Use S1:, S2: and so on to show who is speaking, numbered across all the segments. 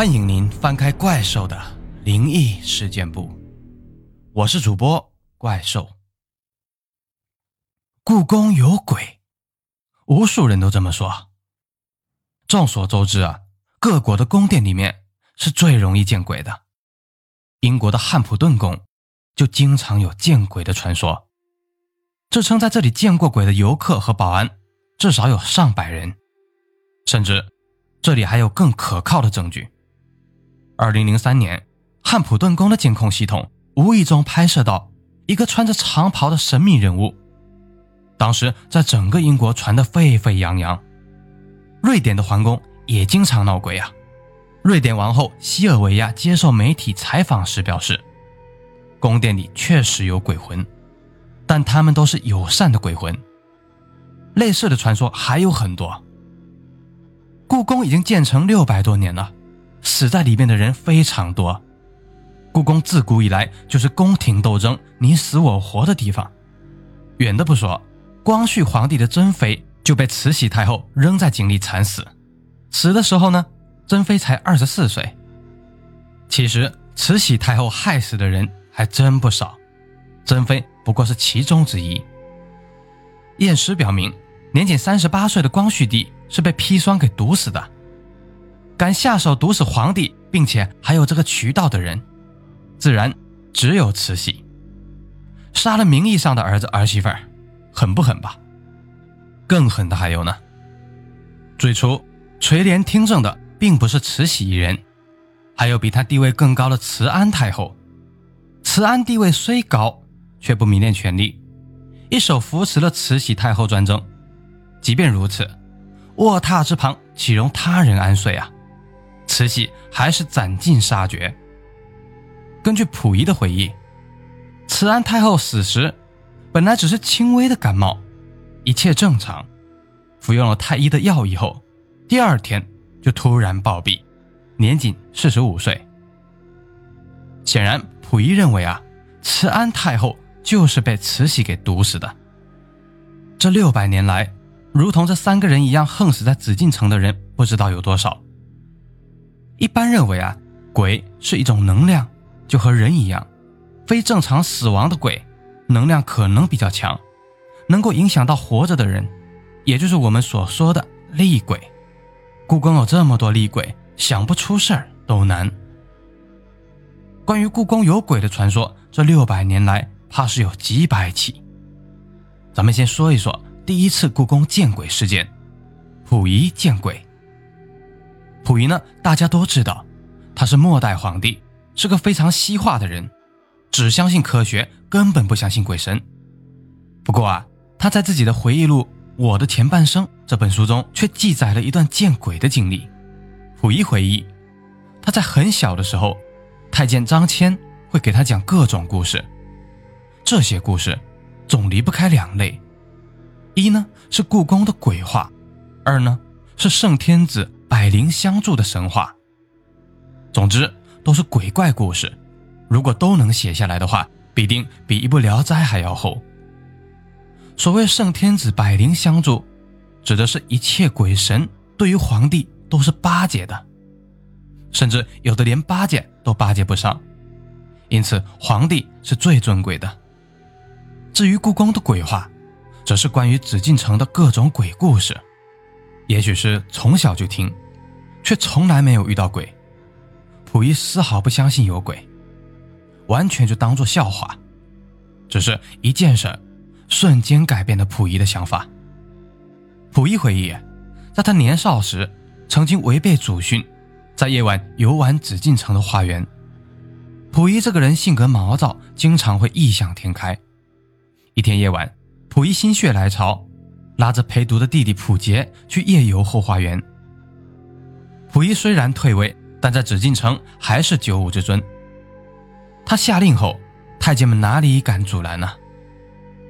S1: 欢迎您翻开怪兽的灵异事件簿，我是主播怪兽。故宫有鬼，无数人都这么说。众所周知啊，各国的宫殿里面是最容易见鬼的。英国的汉普顿宫就经常有见鬼的传说，自称在这里见过鬼的游客和保安至少有上百人，甚至这里还有更可靠的证据。二零零三年，汉普顿宫的监控系统无意中拍摄到一个穿着长袍的神秘人物，当时在整个英国传得沸沸扬扬。瑞典的皇宫也经常闹鬼啊。瑞典王后西尔维亚接受媒体采访时表示，宫殿里确实有鬼魂，但他们都是友善的鬼魂。类似的传说还有很多。故宫已经建成六百多年了。死在里面的人非常多，故宫自古以来就是宫廷斗争、你死我活的地方。远的不说，光绪皇帝的珍妃就被慈禧太后扔在井里惨死，死的时候呢，珍妃才二十四岁。其实慈禧太后害死的人还真不少，珍妃不过是其中之一。验尸表明，年仅三十八岁的光绪帝是被砒霜给毒死的。敢下手毒死皇帝，并且还有这个渠道的人，自然只有慈禧。杀了名义上的儿子儿媳妇儿，狠不狠吧？更狠的还有呢。最初垂帘听政的并不是慈禧一人，还有比她地位更高的慈安太后。慈安地位虽高，却不迷恋权力，一手扶持了慈禧太后专政。即便如此，卧榻之旁岂容他人安睡啊？慈禧还是斩尽杀绝。根据溥仪的回忆，慈安太后死时，本来只是轻微的感冒，一切正常。服用了太医的药以后，第二天就突然暴毙，年仅四十五岁。显然，溥仪认为啊，慈安太后就是被慈禧给毒死的。这六百年来，如同这三个人一样横死在紫禁城的人，不知道有多少。一般认为啊，鬼是一种能量，就和人一样，非正常死亡的鬼，能量可能比较强，能够影响到活着的人，也就是我们所说的厉鬼。故宫有这么多厉鬼，想不出事儿都难。关于故宫有鬼的传说，这六百年来怕是有几百起。咱们先说一说第一次故宫见鬼事件——溥仪见鬼。溥仪呢？大家都知道，他是末代皇帝，是个非常西化的人，只相信科学，根本不相信鬼神。不过啊，他在自己的回忆录《我的前半生》这本书中，却记载了一段见鬼的经历。溥仪回忆，他在很小的时候，太监张骞会给他讲各种故事，这些故事总离不开两类：一呢是故宫的鬼话，二呢是圣天子。百灵相助的神话，总之都是鬼怪故事。如果都能写下来的话，必定比一部《聊斋》还要厚。所谓圣天子百灵相助，指的是一切鬼神对于皇帝都是巴结的，甚至有的连巴结都巴结不上，因此皇帝是最尊贵的。至于故宫的鬼话，则是关于紫禁城的各种鬼故事。也许是从小就听，却从来没有遇到鬼。溥仪丝毫不相信有鬼，完全就当做笑话。只是一件事，瞬间改变了溥仪的想法。溥仪回忆，在他年少时，曾经违背祖训，在夜晚游玩紫禁城的花园。溥仪这个人性格毛躁，经常会异想天开。一天夜晚，溥仪心血来潮。拉着陪读的弟弟溥杰去夜游后花园。溥仪虽然退位，但在紫禁城还是九五之尊。他下令后，太监们哪里敢阻拦呢？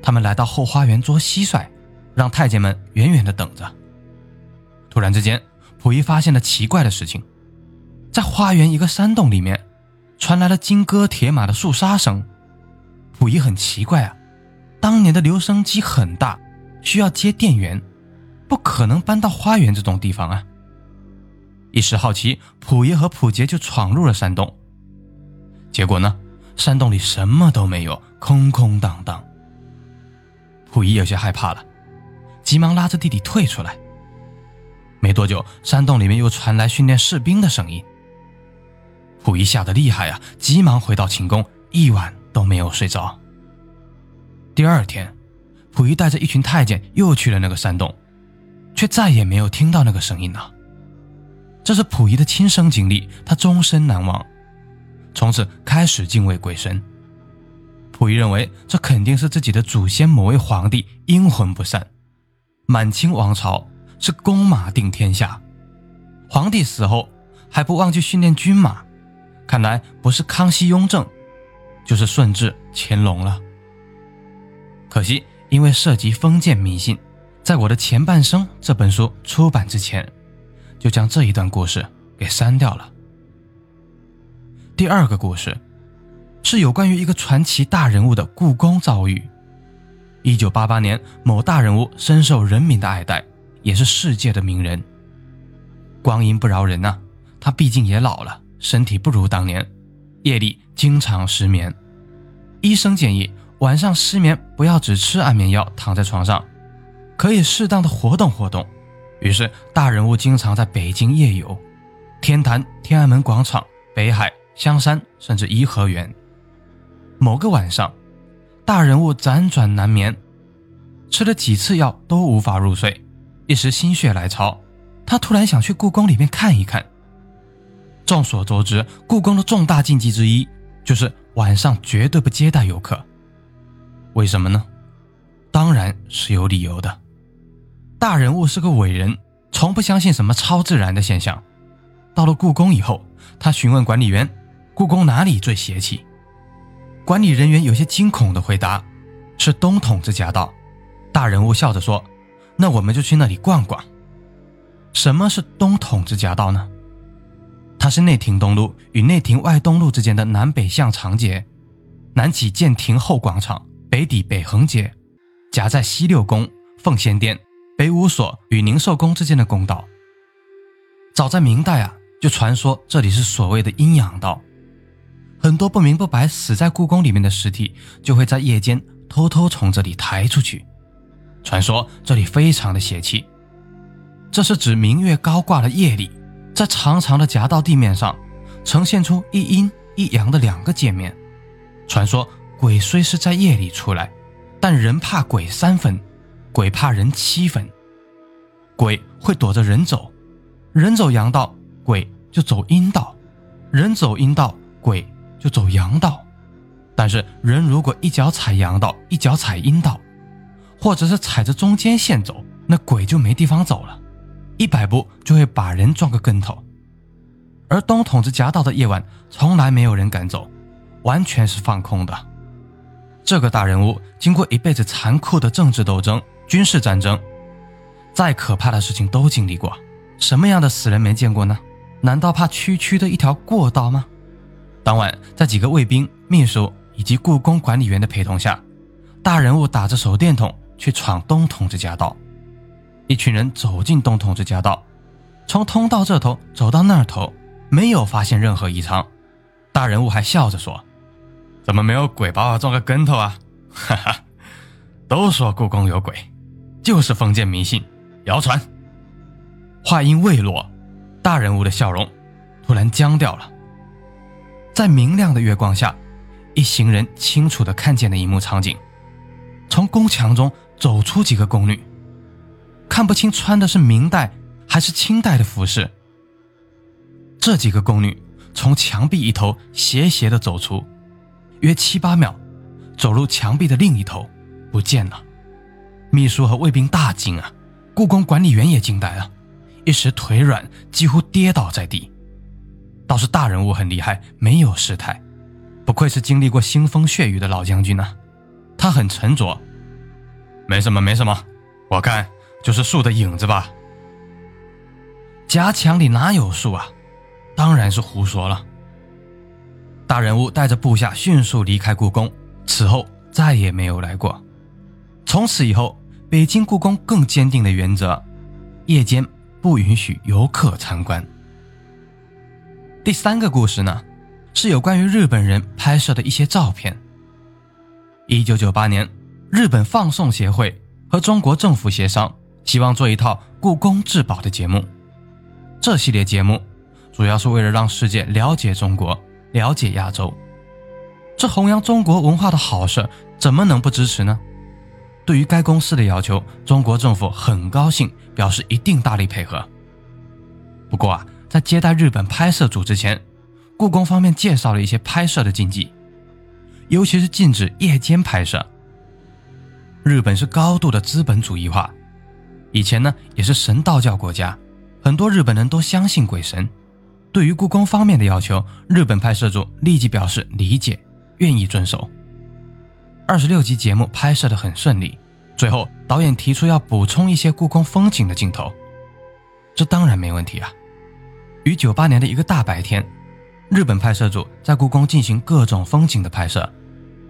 S1: 他们来到后花园捉蟋蟀，让太监们远远的等着。突然之间，溥仪发现了奇怪的事情，在花园一个山洞里面，传来了金戈铁马的肃杀声。溥仪很奇怪啊，当年的留声机很大。需要接电源，不可能搬到花园这种地方啊。一时好奇，溥爷和溥杰就闯入了山洞。结果呢，山洞里什么都没有，空空荡荡。溥仪有些害怕了，急忙拉着弟弟退出来。没多久，山洞里面又传来训练士兵的声音。溥仪吓得厉害啊，急忙回到寝宫，一晚都没有睡着。第二天，溥仪带着一群太监又去了那个山洞，却再也没有听到那个声音了。这是溥仪的亲身经历，他终身难忘，从此开始敬畏鬼神。溥仪认为这肯定是自己的祖先某位皇帝阴魂不散。满清王朝是弓马定天下，皇帝死后还不忘记训练军马，看来不是康熙、雍正，就是顺治、乾隆了。可惜因为涉及封建迷信，在我的前半生这本书出版之前。就将这一段故事给删掉了。第二个故事是有关于一个传奇大人物的故宫遭遇。一九八八年，某大人物深受人民的爱戴，也是世界的名人。光阴不饶人呐，他毕竟也老了，身体不如当年，夜里经常失眠。医生建议晚上失眠不要只吃安眠药，躺在床上，可以适当的活动活动。于是，大人物经常在北京夜游，天坛、天安门广场、北海、香山，甚至颐和园。某个晚上，大人物辗转难眠，吃了几次药都无法入睡，一时心血来潮，他突然想去故宫里面看一看。众所周知，故宫的重大禁忌之一就是晚上绝对不接待游客。为什么呢？当然是有理由的。大人物是个伟人，从不相信什么超自然的现象。到了故宫以后，他询问管理员：“故宫哪里最邪气？”管理人员有些惊恐地回答：“是东筒子夹道。”大人物笑着说：“那我们就去那里逛逛。”什么是东筒子夹道呢？它是内廷东路与内廷外东路之间的南北向长街，南起建亭后广场，北抵北横街，夹在西六宫、奉先殿。北五所与宁寿宫之间的宫道，早在明代啊，就传说这里是所谓的阴阳道，很多不明不白死在故宫里面的尸体，就会在夜间偷偷从这里抬出去。传说这里非常的邪气，这是指明月高挂的夜里，在长长的夹道地面上，呈现出一阴一阳的两个界面。传说鬼虽是在夜里出来，但人怕鬼三分。鬼怕人七分，鬼会躲着人走，人走阳道，鬼就走阴道；人走阴道，鬼就走阳道。但是人如果一脚踩阳道，一脚踩阴道，或者是踩着中间线走，那鬼就没地方走了，一百步就会把人撞个跟头。而东筒子夹道的夜晚，从来没有人敢走，完全是放空的。这个大人物经过一辈子残酷的政治斗争。军事战争，再可怕的事情都经历过，什么样的死人没见过呢？难道怕区区的一条过道吗？当晚，在几个卫兵、秘书以及故宫管理员的陪同下，大人物打着手电筒去闯东筒子夹道。一群人走进东筒子夹道，从通道这头走到那头，没有发现任何异常。大人物还笑着说：“怎么没有鬼把我撞个跟头啊？”哈哈，都说故宫有鬼。就是封建迷信，谣传。话音未落，大人物的笑容突然僵掉了。在明亮的月光下，一行人清楚地看见了一幕场景：从宫墙中走出几个宫女，看不清穿的是明代还是清代的服饰。这几个宫女从墙壁一头斜斜地走出，约七八秒，走入墙壁的另一头，不见了。秘书和卫兵大惊啊，故宫管理员也惊呆了，一时腿软，几乎跌倒在地。倒是大人物很厉害，没有失态，不愧是经历过腥风血雨的老将军呢。他很沉着，没什么，没什么，我看就是树的影子吧。夹墙里哪有树啊？当然是胡说了。大人物带着部下迅速离开故宫，此后再也没有来过。从此以后。北京故宫更坚定的原则：夜间不允许游客参观。第三个故事呢，是有关于日本人拍摄的一些照片。一九九八年，日本放送协会和中国政府协商，希望做一套故宫至宝的节目。这系列节目主要是为了让世界了解中国，了解亚洲。这弘扬中国文化的好事，怎么能不支持呢？对于该公司的要求，中国政府很高兴，表示一定大力配合。不过啊，在接待日本拍摄组之前，故宫方面介绍了一些拍摄的禁忌，尤其是禁止夜间拍摄。日本是高度的资本主义化，以前呢也是神道教国家，很多日本人都相信鬼神。对于故宫方面的要求，日本拍摄组立即表示理解。愿意遵守。二十六集节目拍摄的很顺利，最后导演提出要补充一些故宫风景的镜头，这当然没问题啊。于九八年的一个大白天，日本拍摄组在故宫进行各种风景的拍摄。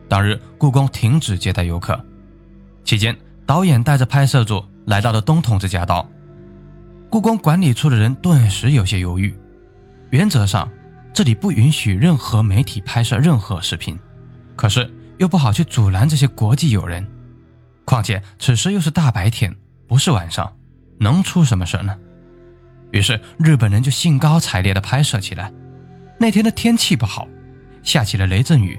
S1: 当日故宫停止接待游客，期间导演带着拍摄组来到了东筒子夹道。故宫管理处的人顿时有些犹豫，原则上。这里不允许任何媒体拍摄任何视频，可是又不好去阻拦这些国际友人。况且此时又是大白天，不是晚上，能出什么事呢？于是日本人就兴高采烈地拍摄起来。那天的天气不好，下起了雷阵雨，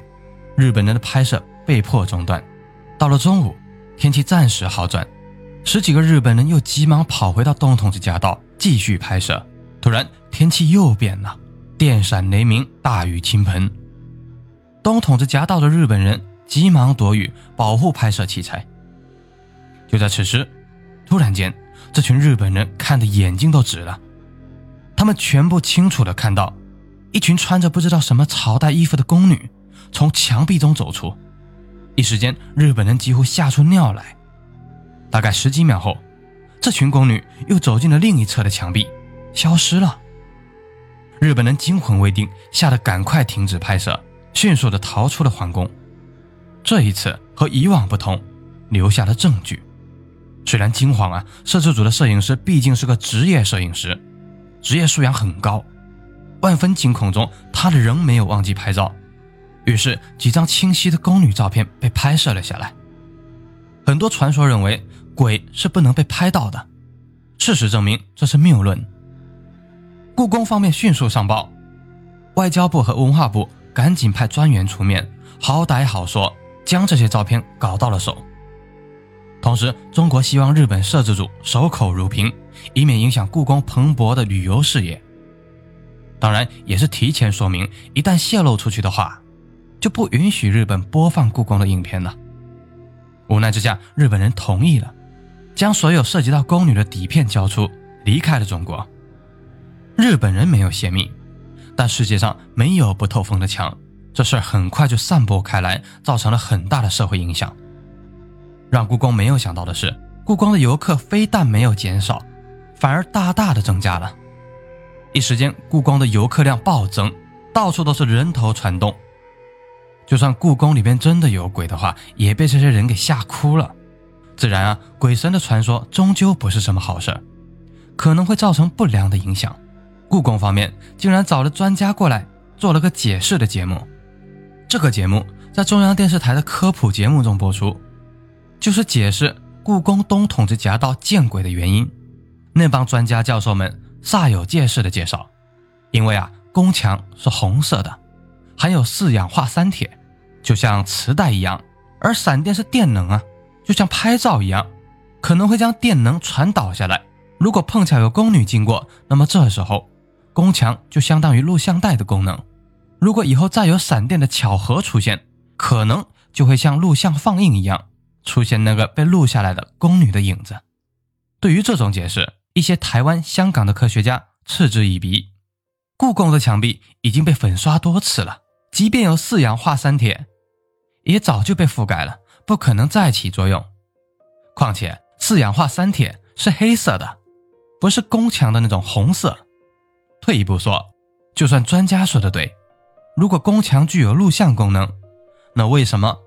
S1: 日本人的拍摄被迫中断。到了中午，天气暂时好转，十几个日本人又急忙跑回到东筒子夹道继续拍摄。突然天气又变了。电闪雷鸣，大雨倾盆。东筒子夹道的日本人急忙躲雨，保护拍摄器材。就在此时，突然间，这群日本人看的眼睛都直了。他们全部清楚地看到，一群穿着不知道什么朝代衣服的宫女从墙壁中走出。一时间，日本人几乎吓出尿来。大概十几秒后，这群宫女又走进了另一侧的墙壁，消失了。日本人惊魂未定，吓得赶快停止拍摄，迅速地逃出了皇宫。这一次和以往不同，留下了证据。虽然惊慌啊，摄制组的摄影师毕竟是个职业摄影师，职业素养很高。万分惊恐中，他的仍没有忘记拍照。于是，几张清晰的宫女照片被拍摄了下来。很多传说认为鬼是不能被拍到的，事实证明这是谬论。故宫方面迅速上报，外交部和文化部赶紧派专员出面，好歹好说将这些照片搞到了手。同时，中国希望日本摄制组守口如瓶，以免影响故宫蓬勃的旅游事业。当然，也是提前说明，一旦泄露出去的话，就不允许日本播放故宫的影片了。无奈之下，日本人同意了，将所有涉及到宫女的底片交出，离开了中国。日本人没有泄密，但世界上没有不透风的墙。这事儿很快就散播开来，造成了很大的社会影响。让故宫没有想到的是，故宫的游客非但没有减少，反而大大的增加了。一时间，故宫的游客量暴增，到处都是人头攒动。就算故宫里边真的有鬼的话，也被这些人给吓哭了。自然啊，鬼神的传说终究不是什么好事，可能会造成不良的影响。故宫方面竟然找了专家过来做了个解释的节目，这个节目在中央电视台的科普节目中播出，就是解释故宫东筒子夹道见鬼的原因。那帮专家教授们煞有介事的介绍，因为啊，宫墙是红色的，含有四氧化三铁，就像磁带一样，而闪电是电能啊，就像拍照一样，可能会将电能传导下来。如果碰巧有宫女经过，那么这时候。宫墙就相当于录像带的功能，如果以后再有闪电的巧合出现，可能就会像录像放映一样，出现那个被录下来的宫女的影子。对于这种解释，一些台湾、香港的科学家嗤之以鼻。故宫的墙壁已经被粉刷多次了，即便有四氧化三铁，也早就被覆盖了，不可能再起作用。况且四氧化三铁是黑色的，不是宫墙的那种红色。退一步说，就算专家说的对，如果宫墙具有录像功能，那为什么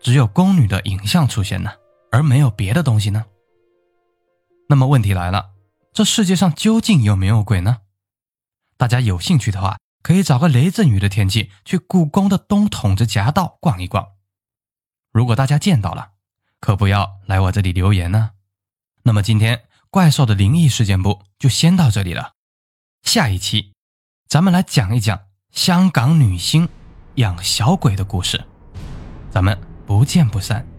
S1: 只有宫女的影像出现呢，而没有别的东西呢？那么问题来了，这世界上究竟有没有鬼呢？大家有兴趣的话，可以找个雷阵雨的天气，去故宫的东筒子夹道逛一逛。如果大家见到了，可不要来我这里留言呢。那么今天怪兽的灵异事件部就先到这里了。下一期咱们来讲一讲香港女星养小鬼的故事。咱们不见不散。